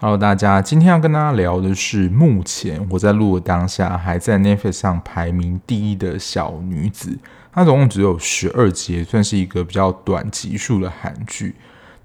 Hello，大家，今天要跟大家聊的是目前我在录的当下还在 Netflix 上排名第一的小女子。它总共只有十二集，算是一个比较短集数的韩剧。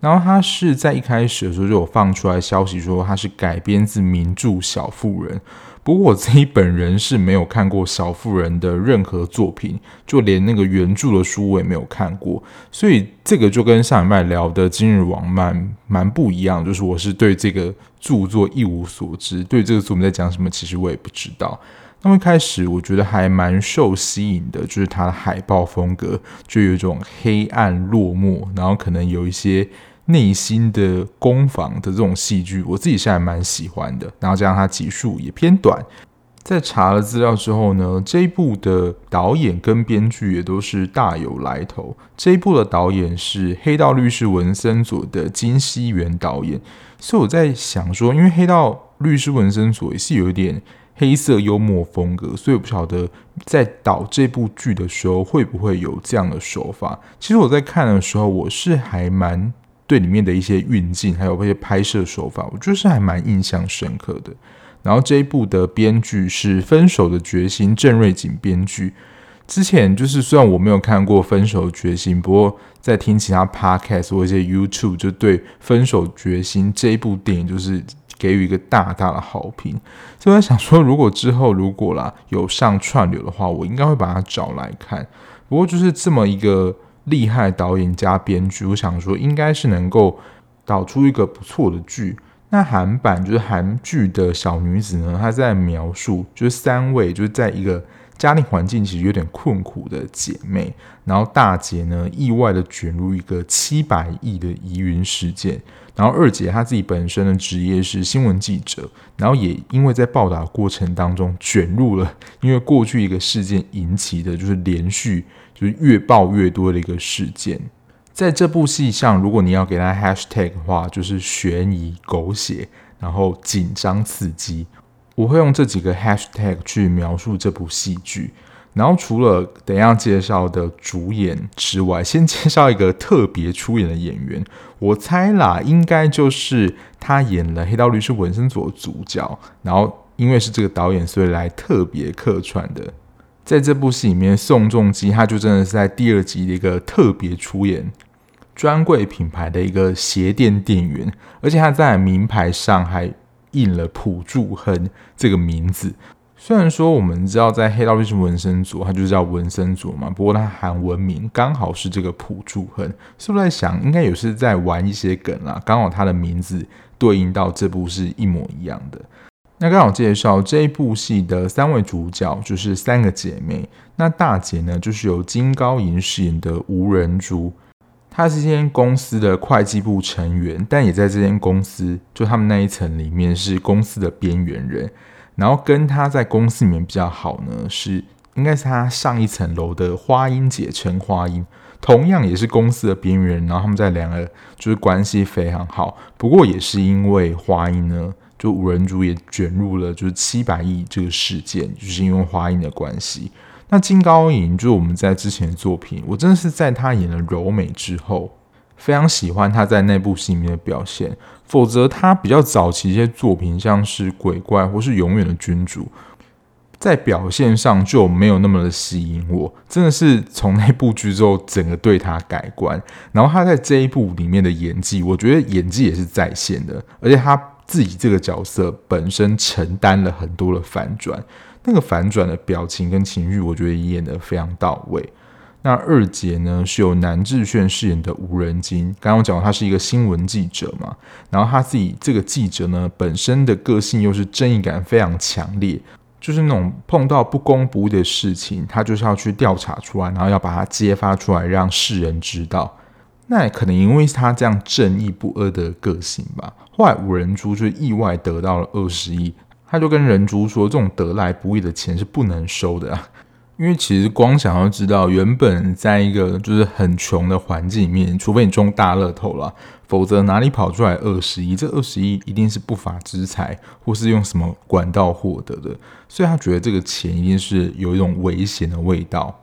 然后它是在一开始的时候就有放出来消息说它是改编自名著《小妇人》。不过我自己本人是没有看过小妇人的任何作品，就连那个原著的书我也没有看过，所以这个就跟上礼拜聊的《今日网漫》蛮不一样，就是我是对这个著作一无所知，对这个作品在讲什么，其实我也不知道。那么一开始我觉得还蛮受吸引的，就是它的海报风格就有一种黑暗落寞，然后可能有一些。内心的攻防的这种戏剧，我自己是还蛮喜欢的。然后加上它集数也偏短，在查了资料之后呢，这一部的导演跟编剧也都是大有来头。这一部的导演是《黑道律师文森佐》的金熙元导演，所以我在想说，因为《黑道律师文森佐》也是有一点黑色幽默风格，所以我不晓得在导这部剧的时候会不会有这样的手法。其实我在看的时候，我是还蛮。对里面的一些运镜，还有一些拍摄手法，我觉得是还蛮印象深刻的。然后这一部的编剧是《分手的决心》郑瑞景编剧。之前就是虽然我没有看过《分手的决心》，不过在听其他 podcast 或一些 YouTube，就对《分手决心》这一部电影就是给予一个大大的好评。所以我在想说，如果之后如果啦有上串流的话，我应该会把它找来看。不过就是这么一个。厉害导演加编剧，我想说应该是能够导出一个不错的剧。那韩版就是韩剧的小女子呢，她在描述就是三位就是在一个家庭环境其实有点困苦的姐妹，然后大姐呢意外的卷入一个七百亿的疑云事件，然后二姐她自己本身的职业是新闻记者，然后也因为在报道过程当中卷入了因为过去一个事件引起的就是连续。就是越爆越多的一个事件，在这部戏上，如果你要给它 hashtag 的话，就是悬疑、狗血，然后紧张刺激。我会用这几个 hashtag 去描述这部戏剧。然后除了等一下介绍的主演之外，先介绍一个特别出演的演员。我猜啦，应该就是他演了《黑道律师文森佐》的主角。然后因为是这个导演，所以来特别客串的。在这部戏里面，宋仲基他就真的是在第二集的一个特别出演，专柜品牌的一个鞋店店员，而且他在名牌上还印了朴柱亨这个名字。虽然说我们知道在黑道律师文森佐，他就叫文森佐嘛，不过他韩文名刚好是这个朴柱亨，是不是在想应该也是在玩一些梗啦？刚好他的名字对应到这部是一模一样的。那刚好介绍这一部戏的三位主角，就是三个姐妹。那大姐呢，就是由金高银饰演的吴仁珠，她是这间公司的会计部成员，但也在这间公司，就他们那一层里面是公司的边缘人。然后跟她在公司里面比较好呢，是应该是她上一层楼的花英姐陈花英，同样也是公司的边缘人。然后他们在两个就是关系非常好，不过也是因为花英呢。就五人组也卷入了就是七百亿这个事件，就是因为花英的关系。那金高银就是我们在之前的作品，我真的是在他演了柔美之后，非常喜欢他在那部戏里面的表现。否则他比较早期一些作品，像是鬼怪或是永远的君主，在表现上就没有那么的吸引我。真的是从那部剧之后，整个对他改观。然后他在这一部里面的演技，我觉得演技也是在线的，而且他。自己这个角色本身承担了很多的反转，那个反转的表情跟情绪，我觉得演得非常到位。那二姐呢，是由南智炫饰演的吴仁金。刚刚我讲他是一个新闻记者嘛，然后他自己这个记者呢，本身的个性又是正义感非常强烈，就是那种碰到不公不义的事情，他就是要去调查出来，然后要把它揭发出来，让世人知道。那也可能因为他这样正义不阿的个性吧。后来五人猪就意外得到了二十亿，他就跟人猪说：“这种得来不易的钱是不能收的啊。”因为其实光想要知道，原本在一个就是很穷的环境里面，除非你中大乐透了，否则哪里跑出来二十亿？这二十亿一定是不法之财，或是用什么管道获得的，所以他觉得这个钱一定是有一种危险的味道。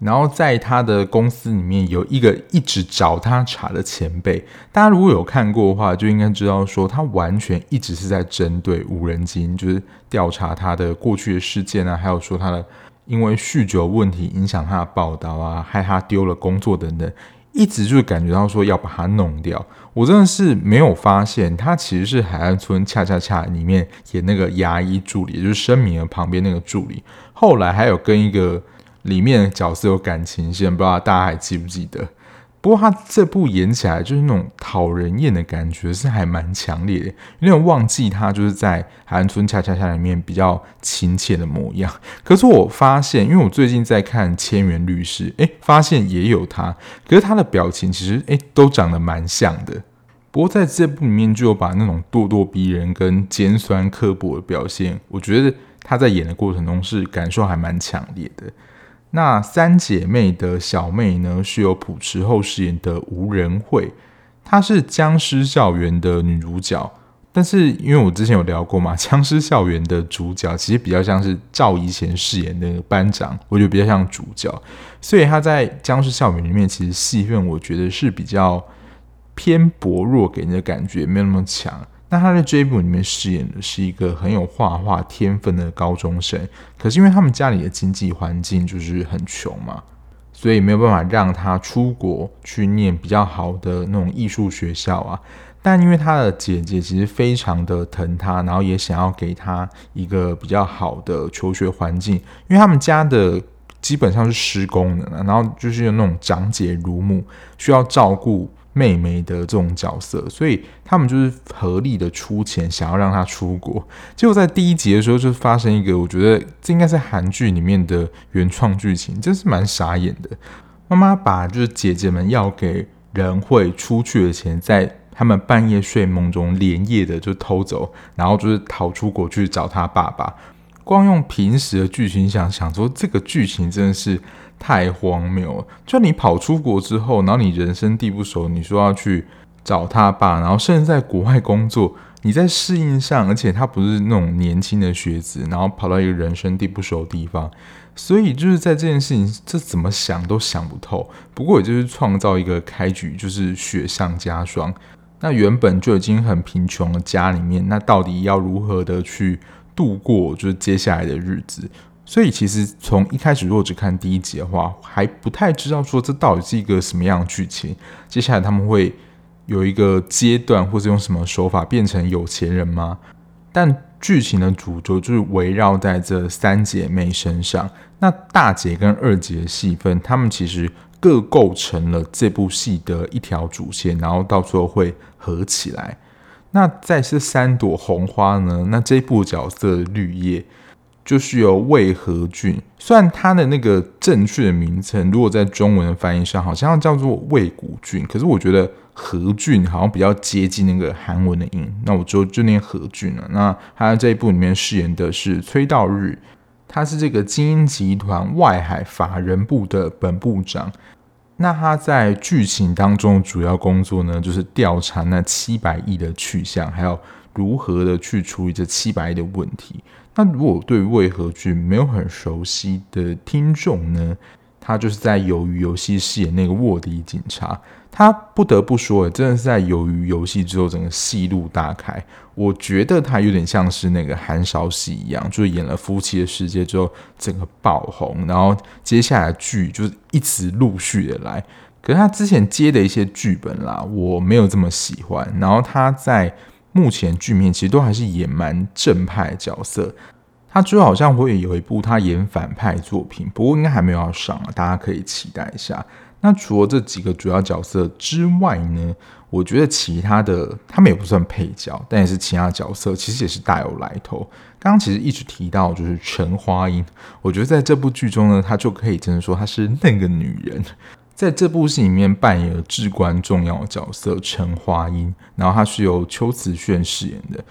然后在他的公司里面有一个一直找他茬的前辈，大家如果有看过的话，就应该知道说他完全一直是在针对无人机，就是调查他的过去的事件啊，还有说他的因为酗酒问题影响他的报道啊，害他丢了工作等等，一直就感觉到说要把他弄掉。我真的是没有发现他其实是海岸村恰恰恰里面演那个牙医助理，也就是申明儿旁边那个助理，后来还有跟一个。里面的角色有感情线，不知道大家还记不记得？不过他这部演起来就是那种讨人厌的感觉，是还蛮强烈的。有点忘记他就是在《海岸村恰恰恰》里面比较亲切的模样。可是我发现，因为我最近在看《千元律师》，诶，发现也有他。可是他的表情其实诶都长得蛮像的。不过在这部里面就有把那种咄咄逼人跟尖酸刻薄的表现，我觉得他在演的过程中是感受还蛮强烈的。那三姐妹的小妹呢，是由朴持厚饰演的吴仁惠，她是《僵尸校园》的女主角。但是因为我之前有聊过嘛，《僵尸校园》的主角其实比较像是赵怡贤饰演的班长，我觉得比较像主角，所以她在《僵尸校园》里面其实戏份我觉得是比较偏薄弱，给人的感觉没有那么强。那他在这一部里面饰演的是一个很有画画天分的高中生，可是因为他们家里的经济环境就是很穷嘛，所以没有办法让他出国去念比较好的那种艺术学校啊。但因为他的姐姐其实非常的疼他，然后也想要给他一个比较好的求学环境，因为他们家的基本上是施工的，然后就是有那种长姐如母，需要照顾。妹妹的这种角色，所以他们就是合力的出钱，想要让她出国。结果在第一集的时候，就发生一个，我觉得这应该是韩剧里面的原创剧情，真是蛮傻眼的。妈妈把就是姐姐们要给仁惠出去的钱，在他们半夜睡梦中连夜的就偷走，然后就是逃出国去找他爸爸。光用平时的剧情想想说，这个剧情真的是。太荒谬了！就你跑出国之后，然后你人生地不熟，你说要去找他爸，然后甚至在国外工作，你在适应上，而且他不是那种年轻的学子，然后跑到一个人生地不熟的地方，所以就是在这件事情，这怎么想都想不透。不过也就是创造一个开局，就是雪上加霜。那原本就已经很贫穷的家里面，那到底要如何的去度过，就是接下来的日子？所以其实从一开始，如果只看第一集的话，还不太知道说这到底是一个什么样的剧情。接下来他们会有一个阶段，或是用什么手法变成有钱人吗？但剧情的主轴就是围绕在这三姐妹身上。那大姐跟二姐的戏份，他们其实各构成了这部戏的一条主线，然后到最后会合起来。那在这三朵红花呢？那这部角色绿叶。就是由魏和俊，虽然他的那个正确的名称，如果在中文的翻译上好像叫做魏古俊，可是我觉得和俊好像比较接近那个韩文的音，那我就就念和俊了。那他在这一部里面饰演的是崔道日，他是这个精英集团外海法人部的本部长。那他在剧情当中主要工作呢，就是调查那七百亿的去向，还有如何的去处理这七百亿的问题。那如果对魏和俊没有很熟悉的听众呢，他就是在《鱿鱼游戏》饰演那个卧底警察。他不得不说，真的是在《鱿鱼游戏》之后，整个戏路大开。我觉得他有点像是那个韩韶禧一样，就是演了《夫妻的世界》之后，整个爆红，然后接下来剧就是一直陆续的来。可是他之前接的一些剧本啦，我没有这么喜欢。然后他在。目前剧面其实都还是演蛮正派角色，他之后好像会有一部他演反派作品，不过应该还没有要上啊，大家可以期待一下。那除了这几个主要角色之外呢，我觉得其他的他们也不算配角，但也是其他角色，其实也是大有来头。刚刚其实一直提到就是陈花英，我觉得在这部剧中呢，她就可以真的说她是那个女人。在这部戏里面扮演了至关重要的角色陈花英，然后她是由邱瓷炫饰演的。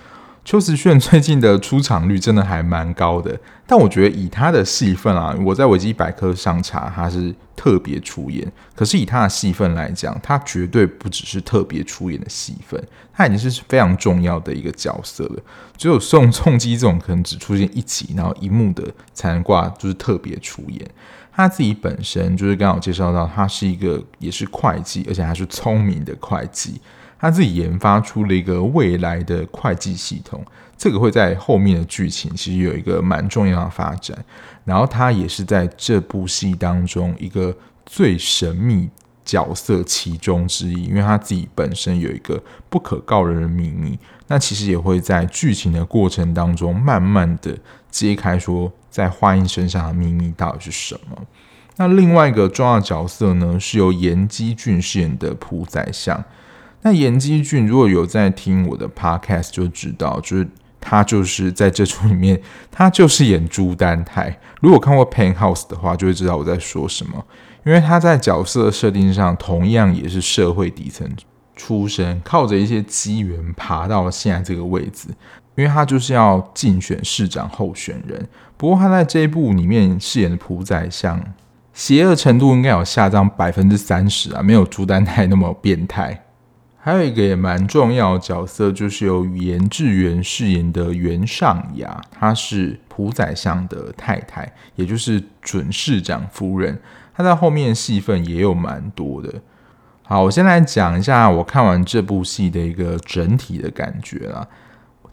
邱瓷炫最近的出场率真的还蛮高的，但我觉得以他的戏份啊，我在维基百科上查他是特别出演，可是以他的戏份来讲，他绝对不只是特别出演的戏份，他已经是非常重要的一个角色了。只有宋仲基这种可能只出现一集，然后一幕的才能挂就是特别出演。他自己本身就是刚好介绍到，他是一个也是会计，而且还是聪明的会计。他自己研发出了一个未来的会计系统，这个会在后面的剧情其实有一个蛮重要的发展。然后他也是在这部戏当中一个最神秘角色其中之一，因为他自己本身有一个不可告人的秘密。那其实也会在剧情的过程当中慢慢的揭开，说在花英身上的秘密到底是什么。那另外一个重要角色呢，是由严基俊饰演的朴宰相。那严基俊如果有在听我的 podcast，就知道，就是他就是在这出里面，他就是演朱丹泰。如果看过 Penthouse 的话，就会知道我在说什么。因为他在角色设定上同样也是社会底层出身，靠着一些机缘爬到了现在这个位置。因为他就是要竞选市长候选人。不过他在这一部里面饰演的朴宰相，邪恶程度应该有下降百分之三十啊，没有朱丹泰那么变态。还有一个也蛮重要的角色，就是由颜志源饰演的袁尚雅，她是朴宰相的太太，也就是准市长夫人。他在后面戏份也有蛮多的。好，我先来讲一下我看完这部戏的一个整体的感觉啦。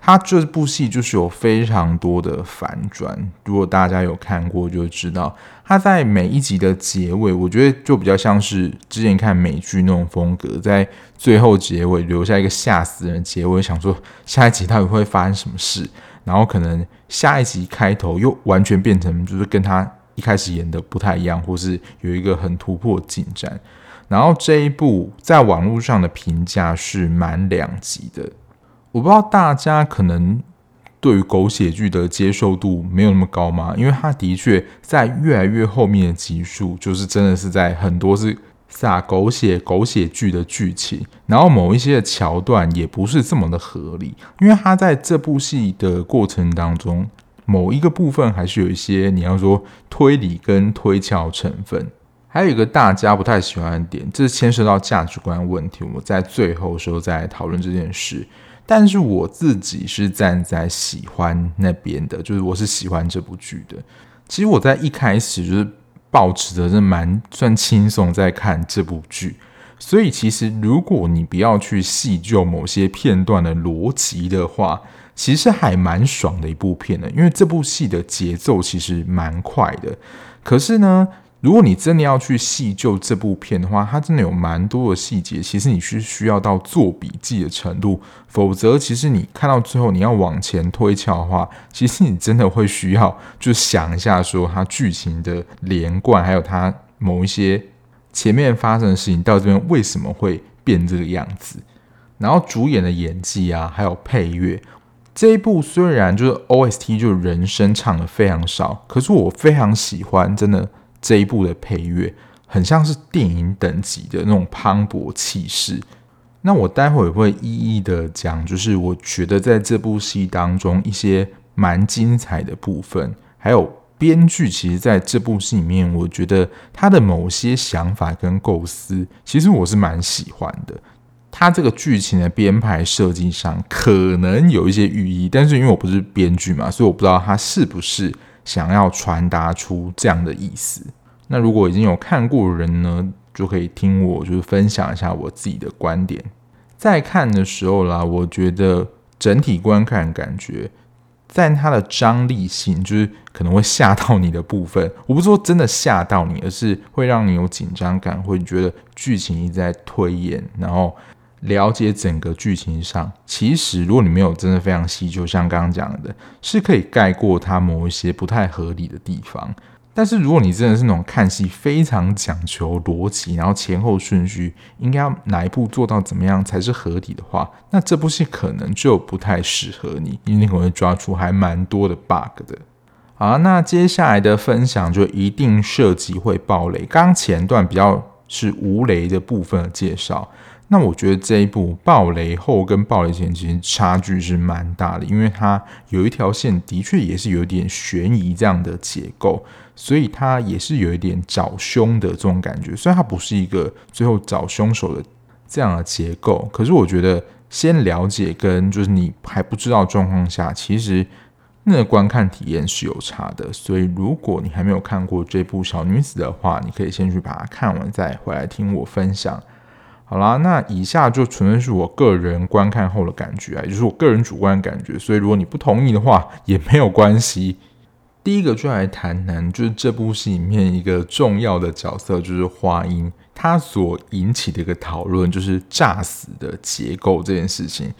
他这部戏就是有非常多的反转，如果大家有看过就知道，他在每一集的结尾，我觉得就比较像是之前看美剧那种风格，在最后结尾留下一个吓死人结尾，想说下一集到底会发生什么事，然后可能下一集开头又完全变成就是跟他一开始演的不太一样，或是有一个很突破进展，然后这一部在网络上的评价是满两极的。我不知道大家可能对于狗血剧的接受度没有那么高吗？因为它的确在越来越后面的集数，就是真的是在很多是撒狗血、狗血剧的剧情，然后某一些的桥段也不是这么的合理。因为它在这部戏的过程当中，某一个部分还是有一些你要说推理跟推敲成分。还有一个大家不太喜欢的点，这牵涉到价值观问题。我们在最后的时候再讨论这件事。但是我自己是站在喜欢那边的，就是我是喜欢这部剧的。其实我在一开始就是抱持的是蛮算轻松在看这部剧，所以其实如果你不要去细究某些片段的逻辑的话，其实还蛮爽的一部片的，因为这部戏的节奏其实蛮快的。可是呢，如果你真的要去细究这部片的话，它真的有蛮多的细节，其实你是需要到做笔记的程度，否则其实你看到最后你要往前推敲的话，其实你真的会需要就想一下说它剧情的连贯，还有它某一些前面发生的事情到这边为什么会变这个样子，然后主演的演技啊，还有配乐，这一部虽然就是 OST 就人声唱的非常少，可是我非常喜欢，真的。这一部的配乐很像是电影等级的那种磅礴气势。那我待会儿会一一的讲，就是我觉得在这部戏当中一些蛮精彩的部分，还有编剧其实在这部戏里面，我觉得他的某些想法跟构思，其实我是蛮喜欢的。他这个剧情的编排设计上可能有一些寓意，但是因为我不是编剧嘛，所以我不知道他是不是。想要传达出这样的意思，那如果已经有看过的人呢，就可以听我就是分享一下我自己的观点。在看的时候啦，我觉得整体观看感觉，在它的张力性，就是可能会吓到你的部分，我不是说真的吓到你，而是会让你有紧张感，会觉得剧情一直在推演，然后。了解整个剧情上，其实如果你没有真的非常细就，像刚刚讲的，是可以盖过它某一些不太合理的地方。但是如果你真的是那种看戏非常讲求逻辑，然后前后顺序应该要哪一步做到怎么样才是合理的话，那这部戏可能就不太适合你，因为你可能会抓出还蛮多的 bug 的。好，那接下来的分享就一定涉及会爆雷。刚前段比较是无雷的部分的介绍。那我觉得这一部暴雷后跟暴雷前其实差距是蛮大的，因为它有一条线的确也是有点悬疑这样的结构，所以它也是有一点找凶的这种感觉。虽然它不是一个最后找凶手的这样的结构，可是我觉得先了解跟就是你还不知道状况下，其实那个观看体验是有差的。所以如果你还没有看过这部小女子的话，你可以先去把它看完，再回来听我分享。好啦，那以下就纯粹是我个人观看后的感觉啊，也就是我个人主观感觉。所以如果你不同意的话，也没有关系。第一个就来谈谈，就是这部戏里面一个重要的角色，就是花音，他所引起的一个讨论，就是炸死的结构这件事情。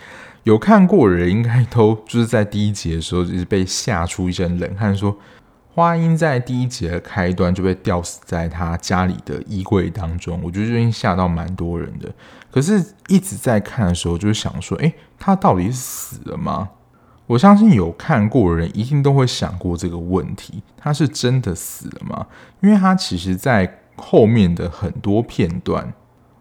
有看过的人应该都就是在第一集的时候，就是被吓出一身冷汗，说。花音在第一集的开端就被吊死在他家里的衣柜当中，我觉得就已经吓到蛮多人的。可是，一直在看的时候，就是想说，诶，他到底是死了吗？我相信有看过的人一定都会想过这个问题：他是真的死了吗？因为他其实，在后面的很多片段，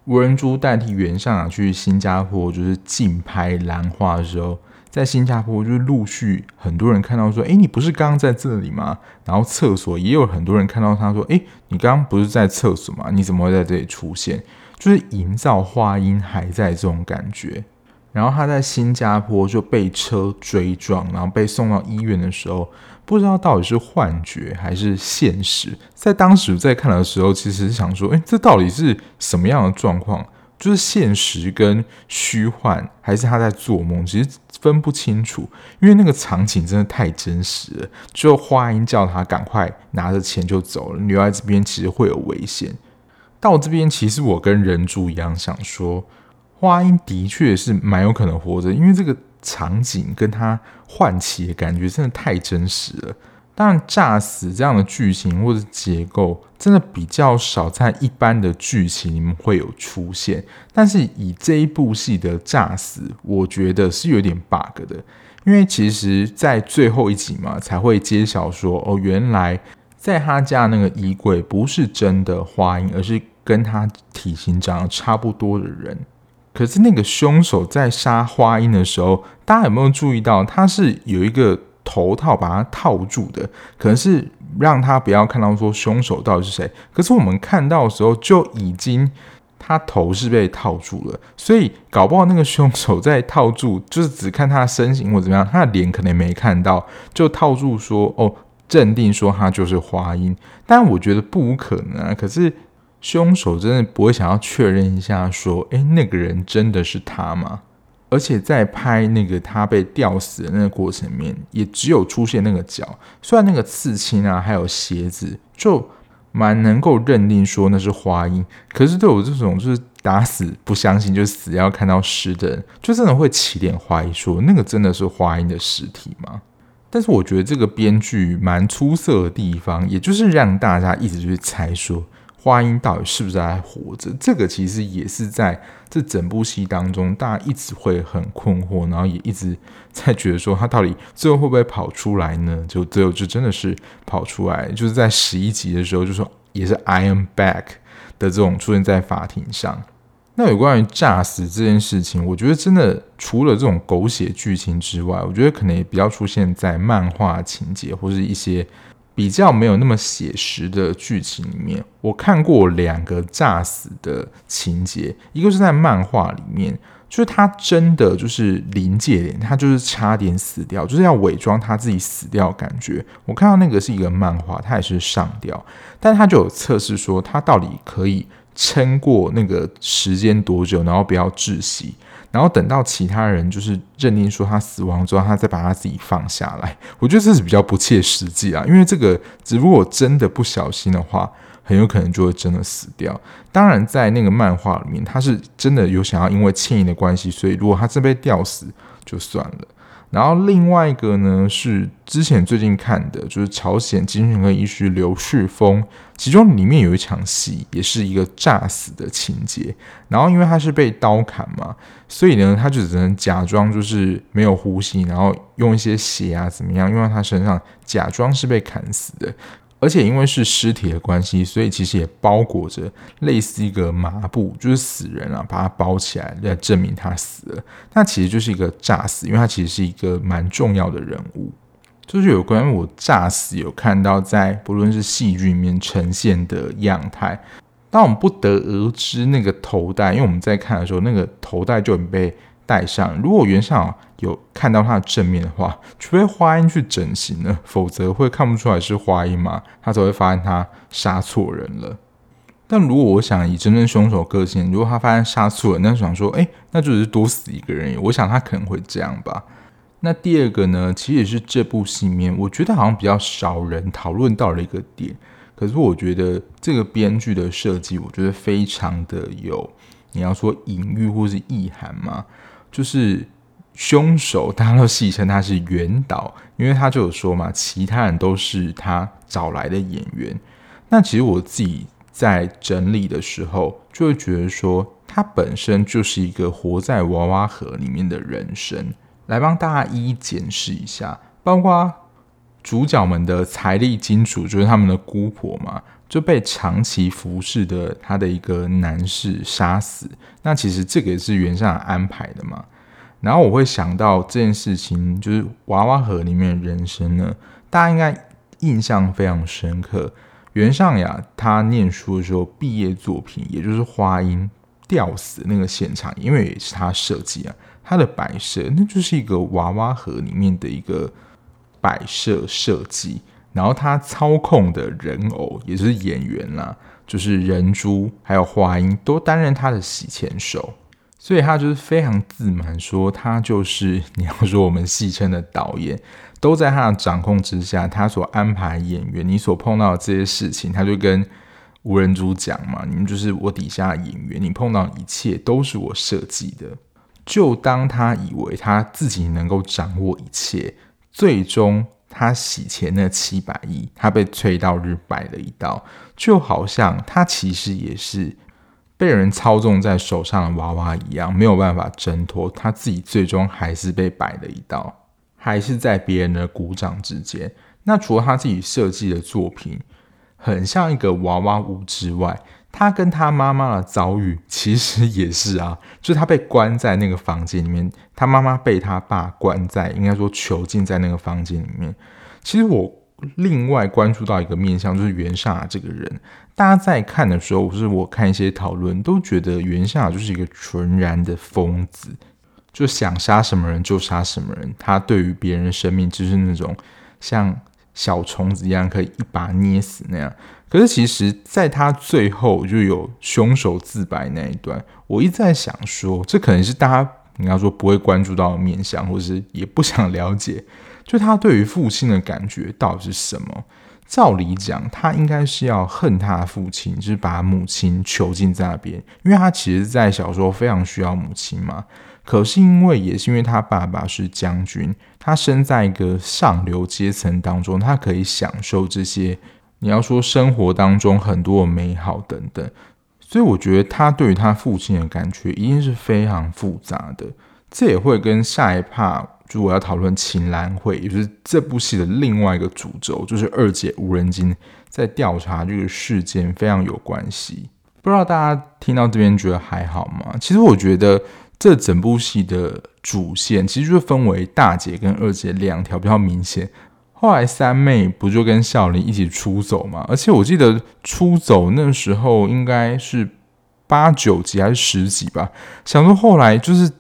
吴仁珠代替原校长去新加坡，就是竞拍兰花的时候。在新加坡，就是陆续很多人看到说：“诶，你不是刚刚在这里吗？”然后厕所也有很多人看到他说：“诶，你刚刚不是在厕所吗？你怎么会在这里出现？”就是营造花音还在这种感觉。然后他在新加坡就被车追撞，然后被送到医院的时候，不知道到底是幻觉还是现实。在当时在看的时候，其实是想说：“诶，这到底是什么样的状况？就是现实跟虚幻，还是他在做梦？”其实。分不清楚，因为那个场景真的太真实了。就花音叫他赶快拿着钱就走了，女儿这边其实会有危险。到这边，其实我跟人柱一样想说，花音的确是蛮有可能活着，因为这个场景跟他换起的感觉真的太真实了。当然，诈死这样的剧情或者结构，真的比较少在一般的剧情里面会有出现。但是以这一部戏的诈死，我觉得是有点 bug 的，因为其实，在最后一集嘛，才会揭晓说，哦，原来在他家那个衣柜不是真的花音，而是跟他体型长得差不多的人。可是那个凶手在杀花音的时候，大家有没有注意到，他是有一个。头套把他套住的，可能是让他不要看到说凶手到底是谁。可是我们看到的时候就已经他头是被套住了，所以搞不好那个凶手在套住，就是只看他的身形或怎么样，他的脸可能没看到，就套住说哦，镇定说他就是花音。但我觉得不可能啊。可是凶手真的不会想要确认一下说，诶，那个人真的是他吗？而且在拍那个他被吊死的那个过程里面，也只有出现那个脚，虽然那个刺青啊，还有鞋子，就蛮能够认定说那是花音。可是对我这种就是打死不相信，就死要看到尸的人，就真的会起点怀疑说，那个真的是花音的尸体吗？但是我觉得这个编剧蛮出色的地方，也就是让大家一直去猜说。花音到底是不是还活着？这个其实也是在这整部戏当中，大家一直会很困惑，然后也一直在觉得说他到底最后会不会跑出来呢？就最后就真的是跑出来，就是在十一集的时候就说也是 I am back 的这种出现在法庭上。那有关于诈死这件事情，我觉得真的除了这种狗血剧情之外，我觉得可能也比较出现在漫画情节或是一些。比较没有那么写实的剧情里面，我看过两个诈死的情节，一个是在漫画里面，就是他真的就是临界点，他就是差点死掉，就是要伪装他自己死掉感觉。我看到那个是一个漫画，他也是上吊，但他就有测试说他到底可以撑过那个时间多久，然后不要窒息。然后等到其他人就是认定说他死亡之后，他再把他自己放下来。我觉得这是比较不切实际啊，因为这个，如果真的不小心的话，很有可能就会真的死掉。当然，在那个漫画里面，他是真的有想要因为歉意的关系，所以如果他真被吊死，就算了。然后另外一个呢，是之前最近看的，就是朝鲜精神科医师刘旭峰，其中里面有一场戏，也是一个诈死的情节。然后因为他是被刀砍嘛，所以呢，他就只能假装就是没有呼吸，然后用一些血啊怎么样，用在他身上假装是被砍死的。而且因为是尸体的关系，所以其实也包裹着类似一个麻布，就是死人啊，把它包起来来证明他死了。那其实就是一个诈死，因为他其实是一个蛮重要的人物。就是有关于我诈死，有看到在不论是戏剧里面呈现的样态，但我们不得而知那个头戴，因为我们在看的时候，那个头戴就已经被戴上。如果原上有看到他的正面的话，除非花音去整形了，否则会看不出来是花音嘛？他才会发现他杀错人了。但如果我想以真正凶手个性，如果他发现杀错人，那就想说，哎，那就是多死一个人。我想他可能会这样吧。那第二个呢，其实也是这部戏里面我觉得好像比较少人讨论到了一个点。可是我觉得这个编剧的设计，我觉得非常的有，你要说隐喻或是意涵嘛，就是。凶手，大家都戏称他是原导，因为他就有说嘛，其他人都是他找来的演员。那其实我自己在整理的时候，就会觉得说，他本身就是一个活在娃娃盒里面的人生。来帮大家一一检视一下，包括主角们的财力金主，就是他们的姑婆嘛，就被长期服侍的他的一个男士杀死。那其实这个也是原上安排的嘛。然后我会想到这件事情，就是娃娃盒里面的人生呢，大家应该印象非常深刻。袁尚雅他念书的时候，毕业作品也就是花音吊死那个现场，因为也是他设计啊，他的摆设那就是一个娃娃盒里面的一个摆设设计。然后他操控的人偶也就是演员啦，就是人猪还有花音都担任他的洗钱手。所以他就是非常自满，说他就是你要说我们戏称的导演，都在他的掌控之下。他所安排演员，你所碰到的这些事情，他就跟吴仁珠讲嘛：“你们就是我底下的演员，你碰到一切都是我设计的。”就当他以为他自己能够掌握一切，最终他洗钱那七百亿，他被崔道日摆了一道，就好像他其实也是。被人操纵在手上的娃娃一样，没有办法挣脱，他自己最终还是被摆了一道，还是在别人的鼓掌之间。那除了他自己设计的作品很像一个娃娃屋之外，他跟他妈妈的遭遇其实也是啊，就是他被关在那个房间里面，他妈妈被他爸关在，应该说囚禁在那个房间里面。其实我。另外关注到一个面向，就是原上雅这个人。大家在看的时候，或是我看一些讨论，都觉得原上雅就是一个纯然的疯子，就想杀什么人就杀什么人。他对于别人的生命，就是那种像小虫子一样，可以一把捏死那样。可是其实，在他最后就有凶手自白那一段，我一直在想说，这可能是大家你要说不会关注到的面相，或是也不想了解。就他对于父亲的感觉到底是什么？照理讲，他应该是要恨他的父亲，就是把母亲囚禁在那边，因为他其实，在小时候非常需要母亲嘛。可是因为也是因为他爸爸是将军，他生在一个上流阶层当中，他可以享受这些。你要说生活当中很多的美好等等，所以我觉得他对于他父亲的感觉一定是非常复杂的。这也会跟下一趴。就我要讨论秦岚会，也就是这部戏的另外一个主轴，就是二姐吴仁金在调查这个事件非常有关系。不知道大家听到这边觉得还好吗？其实我觉得这整部戏的主线其实就分为大姐跟二姐两条比较明显。后来三妹不就跟孝琳一起出走吗？而且我记得出走那时候应该是八九集还是十集吧。想说后来就是。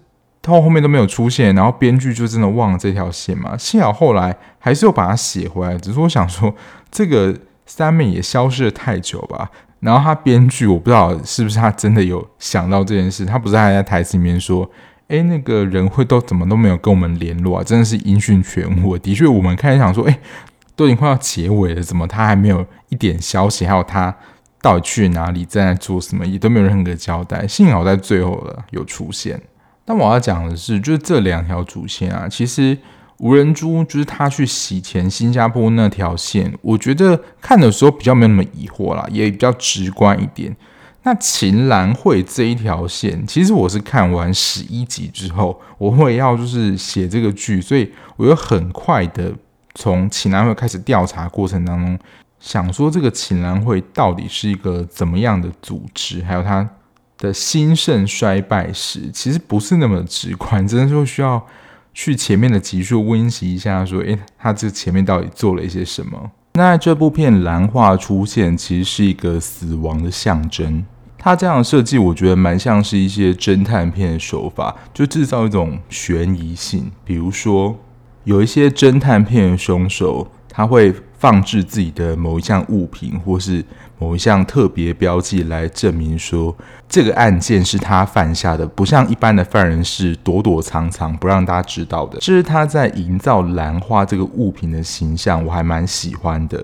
到后面都没有出现，然后编剧就真的忘了这条线嘛？幸好后来还是又把它写回来。只是我想说，这个三妹也消失了太久吧？然后他编剧我不知道是不是他真的有想到这件事，他不是还在台词里面说：“哎，那个人会都怎么都没有跟我们联络啊？”真的是音讯全无。的确，我们开始想说：“哎，都已经快要结尾了，怎么他还没有一点消息？还有他到底去哪里，正在做什么，也都没有任何交代。”幸好在最后了有出现。但我要讲的是，就是这两条主线啊，其实吴仁珠就是他去洗钱新加坡那条线，我觉得看的时候比较没有那么疑惑啦，也比较直观一点。那秦岚会这一条线，其实我是看完十一集之后，我会要就是写这个剧，所以我又很快的从秦岚会开始调查过程当中，想说这个秦兰会到底是一个怎么样的组织，还有它的兴盛衰败史，其实不是那么直观，真的说需要去前面的集数温习一下，说，诶，他这前面到底做了一些什么？那这部片兰花出现，其实是一个死亡的象征。它这样的设计，我觉得蛮像是一些侦探片的手法，就制造一种悬疑性。比如说，有一些侦探片的凶手，他会放置自己的某一项物品，或是某一项特别标记来证明说这个案件是他犯下的，不像一般的犯人是躲躲藏藏不让大家知道的。这是他在营造兰花这个物品的形象，我还蛮喜欢的。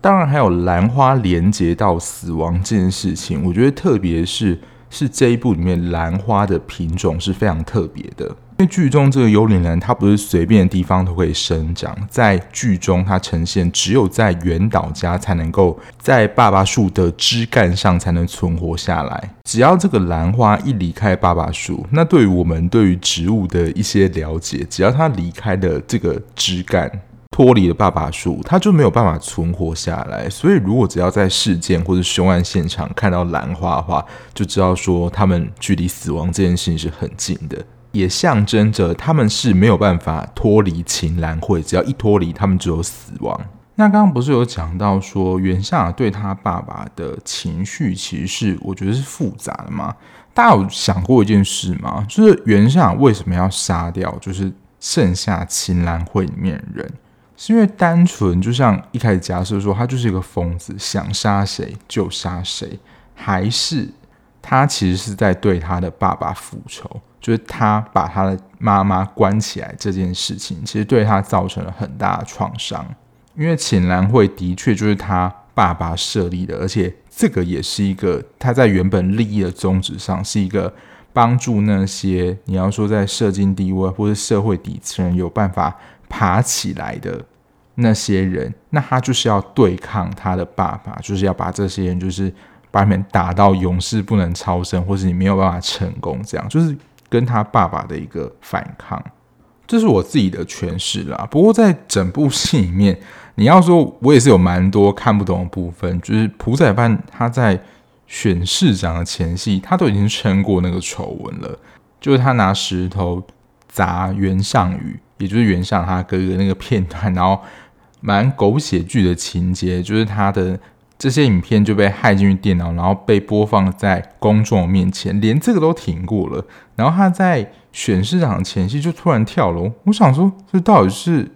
当然，还有兰花连接到死亡这件事情，我觉得特别是是这一部里面兰花的品种是非常特别的。因为剧中这个幽灵兰，它不是随便的地方都可以生长，在剧中它呈现只有在原岛家才能够在爸爸树的枝干上才能存活下来。只要这个兰花一离开爸爸树，那对于我们对于植物的一些了解，只要它离开了这个枝干。脱离了爸爸树，它就没有办法存活下来。所以，如果只要在事件或者凶案现场看到兰花的话，就知道说他们距离死亡这件事情是很近的，也象征着他们是没有办法脱离秦兰会。只要一脱离，他们只有死亡。那刚刚不是有讲到说原相对他爸爸的情绪，其实是我觉得是复杂的吗？大家有想过一件事吗？就是原相为什么要杀掉，就是剩下秦兰会里面的人？是因为单纯就像一开始假设说他就是一个疯子，想杀谁就杀谁，还是他其实是在对他的爸爸复仇？就是他把他的妈妈关起来这件事情，其实对他造成了很大的创伤。因为浅蓝会的确就是他爸爸设立的，而且这个也是一个他在原本利益的宗旨上是一个帮助那些你要说在社经地位或者社会底层有办法爬起来的。那些人，那他就是要对抗他的爸爸，就是要把这些人，就是把你们打到永世不能超生，或是你没有办法成功，这样就是跟他爸爸的一个反抗。这是我自己的诠释啦。不过在整部戏里面，你要说我也是有蛮多看不懂的部分，就是朴宰范他在选市长的前夕，他都已经撑过那个丑闻了，就是他拿石头砸袁尚宇，也就是袁尚他哥哥那个片段，然后。蛮狗血剧的情节，就是他的这些影片就被骇进去电脑，然后被播放在公众面前，连这个都停过了。然后他在选市长前夕就突然跳楼，我想说这到底是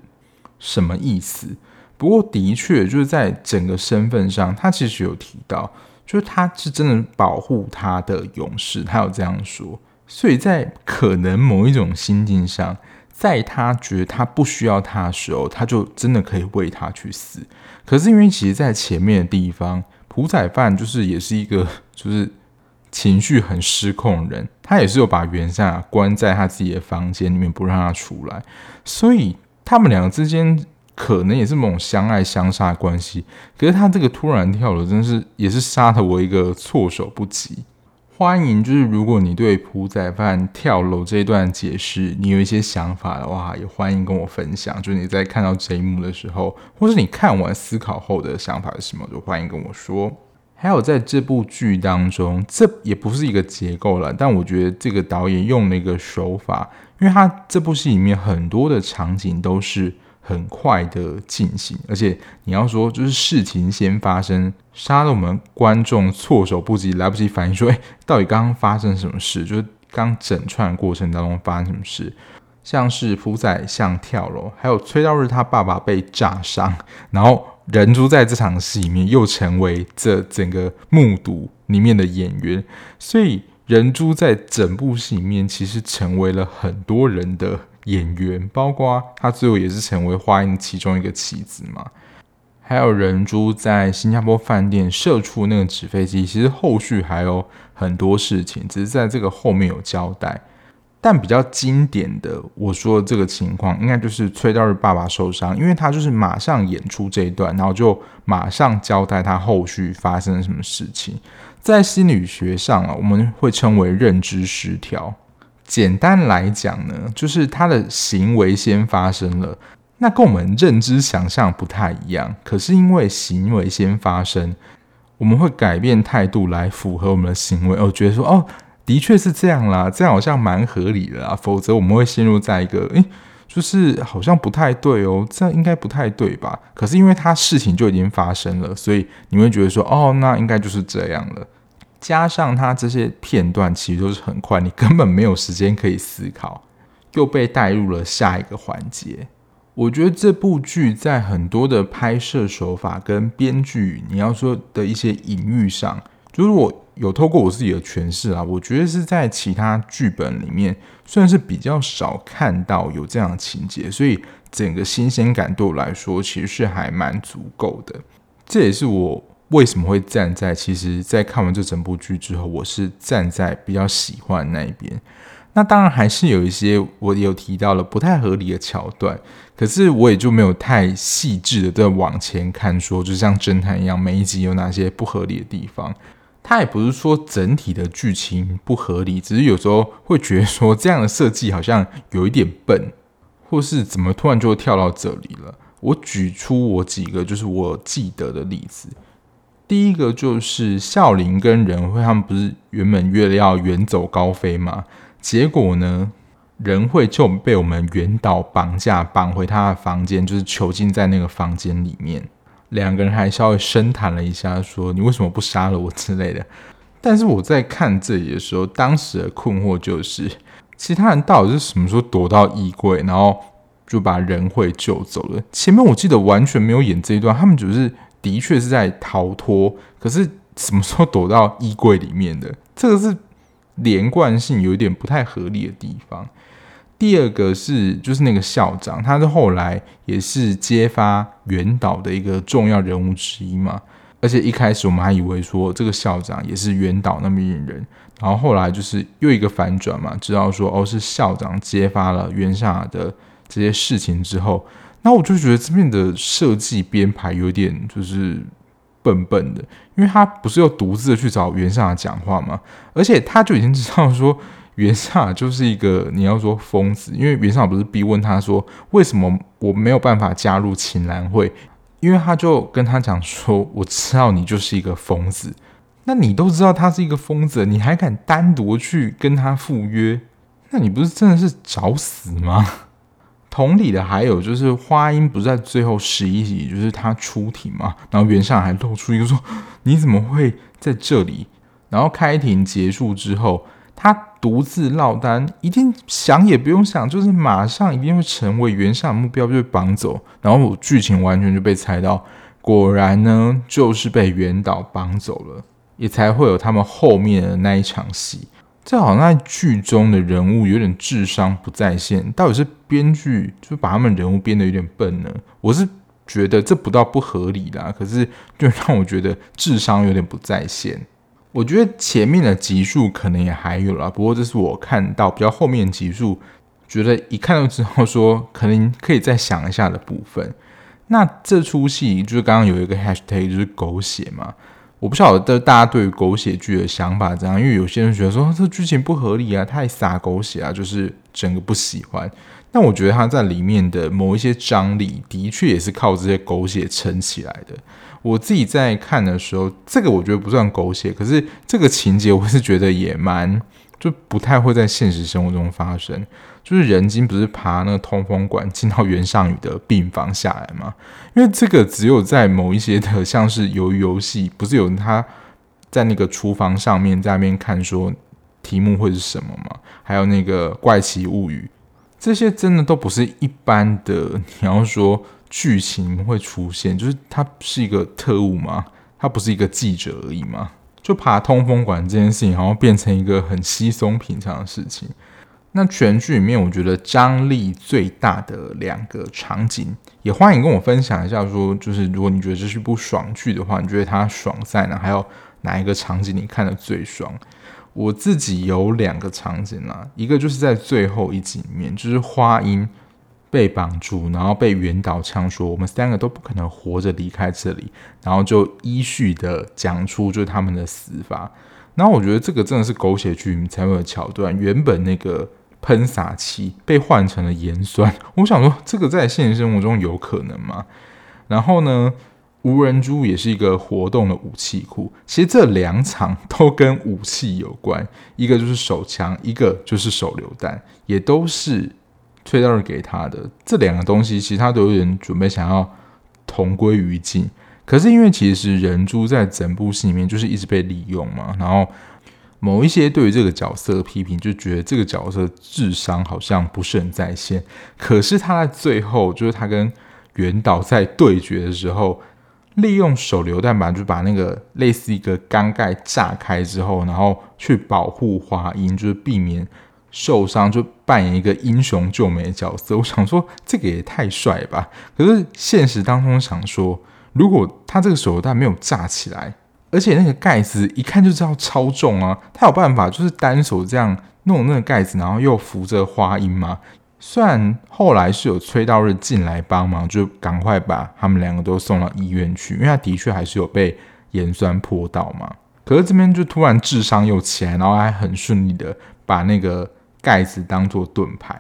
什么意思？不过的确就是在整个身份上，他其实有提到，就是他是真的保护他的勇士，他有这样说。所以在可能某一种心境上。在他觉得他不需要他的时候，他就真的可以为他去死。可是因为其实，在前面的地方，朴宰范就是也是一个就是情绪很失控的人，他也是有把袁尚关在他自己的房间里面，不让他出来。所以他们两个之间可能也是某种相爱相杀的关系。可是他这个突然跳楼，真是也是杀的我一个措手不及。欢迎，就是如果你对朴宰范跳楼这一段解释，你有一些想法的话，也欢迎跟我分享。就是你在看到这一幕的时候，或是你看完思考后的想法是什么，就欢迎跟我说。还有在这部剧当中，这也不是一个结构了，但我觉得这个导演用了一个手法，因为他这部戏里面很多的场景都是。很快的进行，而且你要说就是事情先发生，杀的我们观众措手不及，来不及反应说，哎，到底刚刚发生什么事？就是刚整串过程当中发生什么事？像是夫仔像跳楼，还有崔道日他爸爸被炸伤，然后人猪在这场戏里面又成为这整个目睹里面的演员，所以人猪在整部戏里面其实成为了很多人的。演员，包括他最后也是成为华映其中一个棋子嘛。还有人猪在新加坡饭店射出那个纸飞机，其实后续还有很多事情，只是在这个后面有交代。但比较经典的，我说的这个情况，应该就是崔道日爸爸受伤，因为他就是马上演出这一段，然后就马上交代他后续发生了什么事情。在心理学上啊，我们会称为认知失调。简单来讲呢，就是他的行为先发生了，那跟我们认知想象不太一样。可是因为行为先发生，我们会改变态度来符合我们的行为。我觉得说，哦，的确是这样啦，这样好像蛮合理的啦。否则我们会陷入在一个，诶，就是好像不太对哦，这样应该不太对吧？可是因为他事情就已经发生了，所以你会觉得说，哦，那应该就是这样了。加上它这些片段其实都是很快，你根本没有时间可以思考，又被带入了下一个环节。我觉得这部剧在很多的拍摄手法跟编剧，你要说的一些隐喻上，就是我有透过我自己的诠释啊，我觉得是在其他剧本里面算是比较少看到有这样的情节，所以整个新鲜感对我来说其实是还蛮足够的。这也是我。为什么会站在？其实，在看完这整部剧之后，我是站在比较喜欢那一边。那当然还是有一些我有提到了不太合理的桥段，可是我也就没有太细致的在往前看，说就像侦探一样，每一集有哪些不合理的地方。他也不是说整体的剧情不合理，只是有时候会觉得说这样的设计好像有一点笨，或是怎么突然就跳到这里了。我举出我几个就是我记得的例子。第一个就是孝琳跟仁惠，他们不是原本约了要远走高飞吗？结果呢，仁惠就被我们远岛绑架，绑回他的房间，就是囚禁在那个房间里面。两个人还稍微深谈了一下，说你为什么不杀了我之类的。但是我在看这里的时候，当时的困惑就是，其他人到底是什么时候躲到衣柜，然后就把仁惠救走了？前面我记得完全没有演这一段，他们只是。的确是在逃脱，可是什么时候躲到衣柜里面的？这个是连贯性有一点不太合理的地方。第二个是，就是那个校长，他是后来也是揭发远岛的一个重要人物之一嘛。而且一开始我们还以为说这个校长也是远岛那边的人，然后后来就是又一个反转嘛，知道说哦是校长揭发了原夏的这些事情之后。那我就觉得这边的设计编排有点就是笨笨的，因为他不是要独自的去找原夏讲话吗？而且他就已经知道说原夏就是一个你要说疯子，因为原夏不是逼问他说为什么我没有办法加入秦兰会，因为他就跟他讲说我知道你就是一个疯子，那你都知道他是一个疯子，你还敢单独去跟他赴约？那你不是真的是找死吗？同理的还有就是花音不在最后十一集，就是他出庭嘛，然后原夏还露出一个说你怎么会在这里？然后开庭结束之后，他独自落单，一定想也不用想，就是马上一定会成为原夏的目标，就被绑走。然后剧情完全就被猜到，果然呢就是被袁导绑走了，也才会有他们后面的那一场戏。这好像在剧中的人物有点智商不在线，到底是编剧就把他们人物编得有点笨呢？我是觉得这不到不合理啦，可是就让我觉得智商有点不在线。我觉得前面的集数可能也还有啦，不过这是我看到比较后面的集数，觉得一看到之后说可能可以再想一下的部分。那这出戏就是刚刚有一个 hashtag 就是狗血嘛。我不晓得大家对于狗血剧的想法怎样，因为有些人觉得说这剧情不合理啊，太洒狗血啊，就是整个不喜欢。但我觉得他在里面的某一些张力，的确也是靠这些狗血撑起来的。我自己在看的时候，这个我觉得不算狗血，可是这个情节我是觉得也蛮。就不太会在现实生活中发生。就是人精不是爬那个通风管进到原上宇的病房下来吗？因为这个只有在某一些的，像是鱿鱼游戏，不是有他在那个厨房上面在那边看说题目会是什么吗？还有那个怪奇物语，这些真的都不是一般的。你要说剧情会出现，就是他是一个特务吗？他不是一个记者而已吗？就爬通风管这件事情，好像变成一个很稀松平常的事情。那全剧里面，我觉得张力最大的两个场景，也欢迎跟我分享一下。说，就是如果你觉得这是部爽剧的话，你觉得它爽在哪？还有哪一个场景你看得最爽？我自己有两个场景啦，一个就是在最后一集里面，就是花音。被绑住，然后被原岛呛说：“我们三个都不可能活着离开这里。”然后就依序的讲出就是他们的死法。然后我觉得这个真的是狗血剧才会有桥段。原本那个喷洒器被换成了盐酸。我想说，这个在现实生活中有可能吗？然后呢，无人猪也是一个活动的武器库。其实这两场都跟武器有关，一个就是手枪，一个就是手榴弹，也都是崔道日给他的。这两个东西，其实他都有点准备想要同归于尽。可是因为其实人猪在整部戏里面就是一直被利用嘛，然后某一些对于这个角色的批评，就觉得这个角色智商好像不是很在线。可是他在最后，就是他跟元岛在对决的时候，利用手榴弹吧，就把那个类似一个缸盖炸开之后，然后去保护花音，就是避免受伤，就扮演一个英雄救美的角色。我想说，这个也太帅吧！可是现实当中想说，如果他这个手榴弹没有炸起来，而且那个盖子一看就知道超重啊，他有办法就是单手这样弄那个盖子，然后又扶着花音吗？虽然后来是有崔道日进来帮忙，就赶快把他们两个都送到医院去，因为他的确还是有被盐酸泼到嘛。可是这边就突然智商又起来，然后还很顺利的把那个盖子当做盾牌。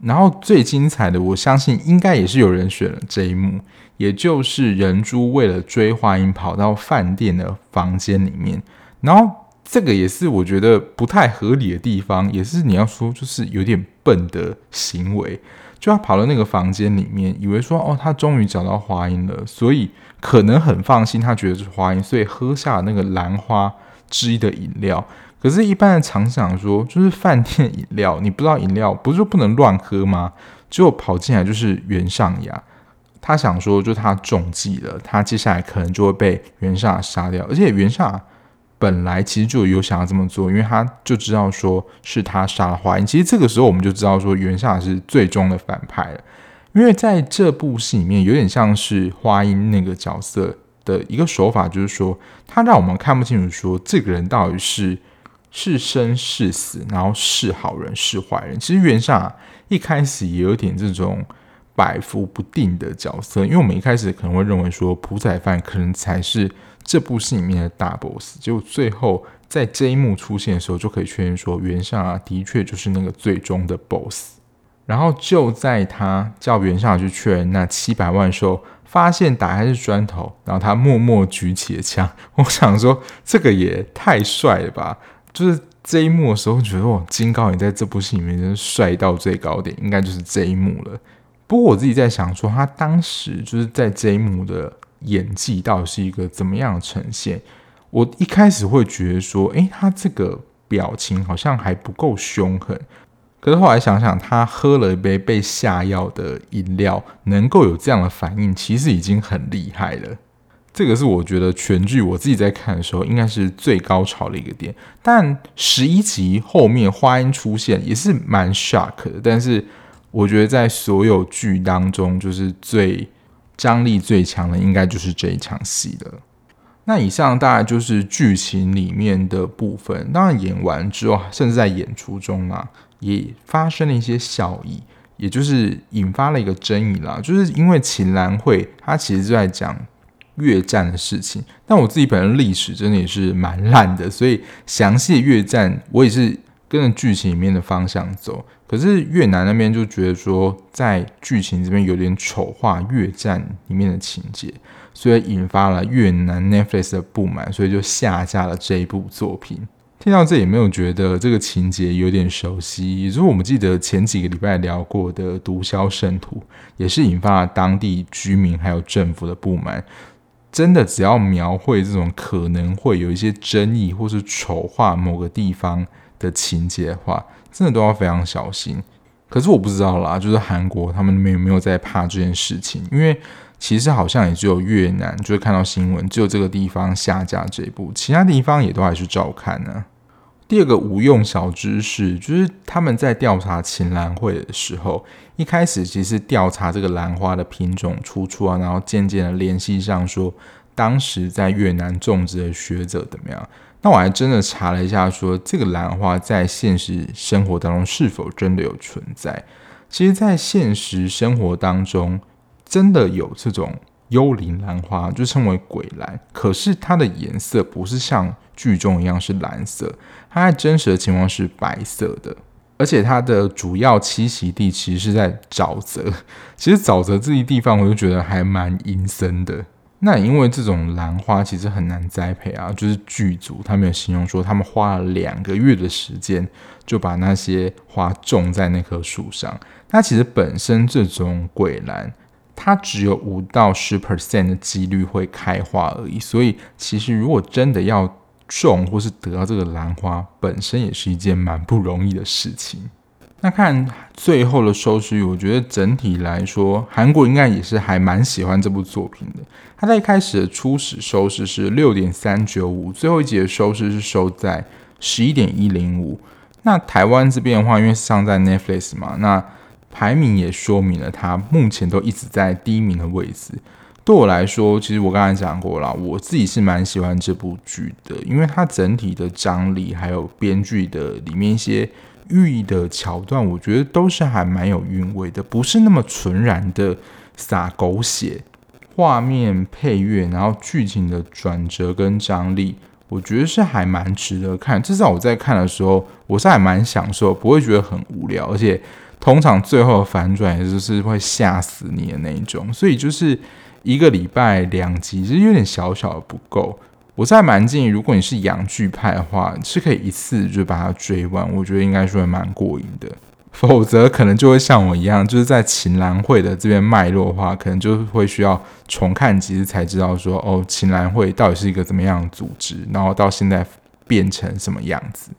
然后最精彩的，我相信应该也是有人选了这一幕，也就是人猪为了追花音跑到饭店的房间里面，然后。这个也是我觉得不太合理的地方，也是你要说就是有点笨的行为。就他跑到那个房间里面，以为说哦，他终于找到花音了，所以可能很放心，他觉得是花音，所以喝下了那个兰花汁的饮料。可是，一般的常想说，就是饭店饮料，你不知道饮料不是说不能乱喝吗？结果跑进来就是原上雅，他想说，就他中计了，他接下来可能就会被袁尚雅杀掉，而且袁尚雅。本来其实就有想要这么做，因为他就知道说是他杀了花音。其实这个时候我们就知道说袁尚雅是最终的反派了，因为在这部戏里面有点像是花音那个角色的一个手法，就是说他让我们看不清楚说这个人到底是是生是死，然后是好人是坏人。其实原夏一开始也有点这种摆浮不定的角色，因为我们一开始可能会认为说朴宰范可能才是。这部戏里面的大 boss，结果最后在这一幕出现的时候，就可以确认说，袁尚啊的确就是那个最终的 boss。然后就在他叫原相去确认那七百万的时候，发现打开是砖头，然后他默默举起了枪。我想说，这个也太帅了吧！就是这一幕的时候，觉得哇，金高银在这部戏里面真是帅到最高点，应该就是这一幕了。不过我自己在想说，他当时就是在这一幕的。演技到底是一个怎么样的呈现？我一开始会觉得说，诶，他这个表情好像还不够凶狠。可是后来想想，他喝了一杯被下药的饮料，能够有这样的反应，其实已经很厉害了。这个是我觉得全剧我自己在看的时候，应该是最高潮的一个点。但十一集后面花音出现也是蛮 shock 的，但是我觉得在所有剧当中，就是最。张力最强的应该就是这一场戏了。那以上大概就是剧情里面的部分。当然演完之后，甚至在演出中啊，也发生了一些效益，也就是引发了一个争议啦。就是因为秦兰会，他其实就在讲越战的事情。但我自己本人历史真的也是蛮烂的，所以详细越战我也是跟着剧情里面的方向走。可是越南那边就觉得说，在剧情这边有点丑化越战里面的情节，所以引发了越南 Netflix 的不满，所以就下架了这一部作品。听到这，也没有觉得这个情节有点熟悉？也就是我们记得前几个礼拜聊过的《毒枭圣徒》，也是引发了当地居民还有政府的不满。真的，只要描绘这种可能会有一些争议或是丑化某个地方的情节的话，真的都要非常小心，可是我不知道啦，就是韩国他们那边有没有在怕这件事情？因为其实好像也只有越南，就是看到新闻，只有这个地方下架这一部，其他地方也都还是照看呢。第二个无用小知识，就是他们在调查琴兰会的时候，一开始其实调查这个兰花的品种出处啊，然后渐渐的联系上说，当时在越南种植的学者怎么样。那我还真的查了一下说，说这个兰花在现实生活当中是否真的有存在？其实，在现实生活当中，真的有这种幽灵兰花，就称为鬼兰。可是它的颜色不是像剧中一样是蓝色，它在真实的情况是白色的。而且它的主要栖息地其实是在沼泽。其实沼泽这一地方，我就觉得还蛮阴森的。那因为这种兰花其实很难栽培啊，就是剧组他们有形容说，他们花了两个月的时间就把那些花种在那棵树上。那其实本身这种鬼兰，它只有五到十 percent 的几率会开花而已。所以其实如果真的要种或是得到这个兰花，本身也是一件蛮不容易的事情。那看最后的收视率，我觉得整体来说，韩国应该也是还蛮喜欢这部作品的。它在一开始的初始收视是六点三九五，最后一集的收视是收在十一点一零五。那台湾这边的话，因为上在 Netflix 嘛，那排名也说明了它目前都一直在第一名的位置。对我来说，其实我刚才讲过了，我自己是蛮喜欢这部剧的，因为它整体的张力还有编剧的里面一些。寓意的桥段，我觉得都是还蛮有韵味的，不是那么纯然的撒狗血。画面、配乐，然后剧情的转折跟张力，我觉得是还蛮值得看。至少我在看的时候，我是还蛮享受，不会觉得很无聊，而且通常最后的反转也就是会吓死你的那一种。所以就是一个礼拜两集，其实有点小小的不够。我在蛮建议，如果你是养剧派的话，是可以一次就把它追完。我觉得应该说会蛮过瘾的。否则可能就会像我一样，就是在秦兰会的这边脉络的话，可能就会需要重看几次才知道说，哦，秦兰会到底是一个怎么样组织，然后到现在变成什么样子。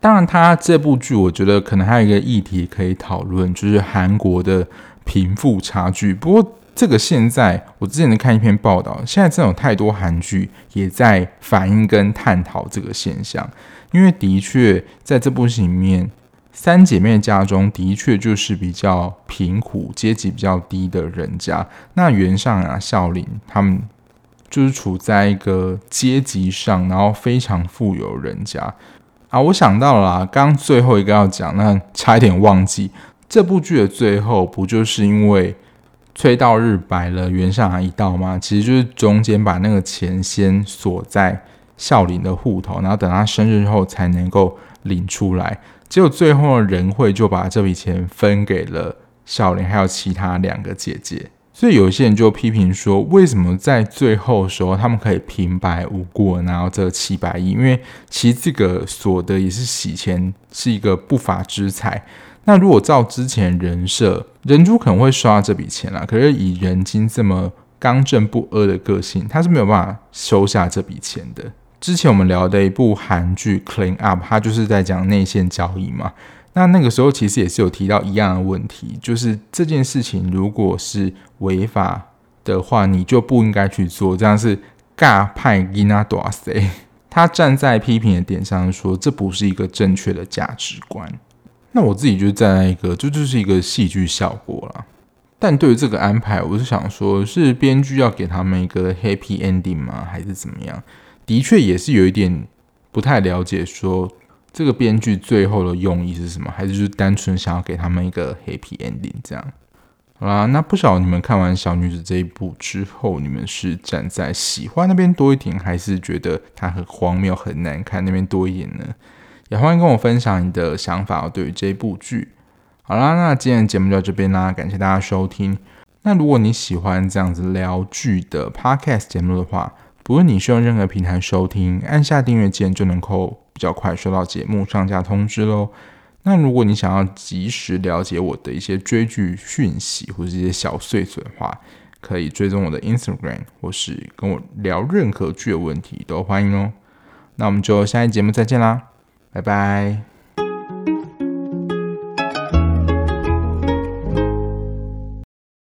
当然，他这部剧我觉得可能还有一个议题可以讨论，就是韩国的贫富差距。不过，这个现在我之前在看一篇报道，现在真的有太多韩剧也在反映跟探讨这个现象，因为的确在这部戏里面，三姐妹家中的确就是比较贫苦、阶级比较低的人家。那袁尚啊、孝琳他们就是处在一个阶级上，然后非常富有人家啊。我想到了啦，刚最后一个要讲，那差一点忘记，这部剧的最后不就是因为。崔道日摆了袁尚阿一道吗？其实就是中间把那个钱先锁在孝林的户头，然后等他生日后才能够领出来。结果最后仁惠就把这笔钱分给了孝林，还有其他两个姐姐。所以有些人就批评说，为什么在最后的时候他们可以平白无故拿到这七百亿？因为其实这个所得也是洗钱，是一个不法之财。那如果照之前人设，人珠可能会刷这笔钱啦。可是以人精这么刚正不阿的个性，他是没有办法收下这笔钱的。之前我们聊的一部韩剧《Clean Up》，它就是在讲内线交易嘛。那那个时候其实也是有提到一样的问题，就是这件事情如果是违法的话，你就不应该去做。这样是尬派伊娜多塞，他站在批评的点上说，这不是一个正确的价值观。那我自己就站在一个，这就，就是一个戏剧效果啦。但对于这个安排，我是想说，是编剧要给他们一个 happy ending 吗？还是怎么样？的确也是有一点不太了解，说这个编剧最后的用意是什么？还是就是单纯想要给他们一个 happy ending 这样？好啦，那不晓得你们看完小女子这一部之后，你们是站在喜欢那边多一点，还是觉得它很荒谬、很难看那边多一点呢？也欢迎跟我分享你的想法，对于这部剧。好啦，那今天的节目就到这边啦，感谢大家收听。那如果你喜欢这样子聊剧的 podcast 节目的话，不论你是用任何平台收听，按下订阅键就能够比较快收到节目上架通知喽。那如果你想要及时了解我的一些追剧讯息或者一些小碎碎的话，可以追踪我的 Instagram，或是跟我聊任何剧的问题都欢迎哦。那我们就下一节目再见啦。拜拜。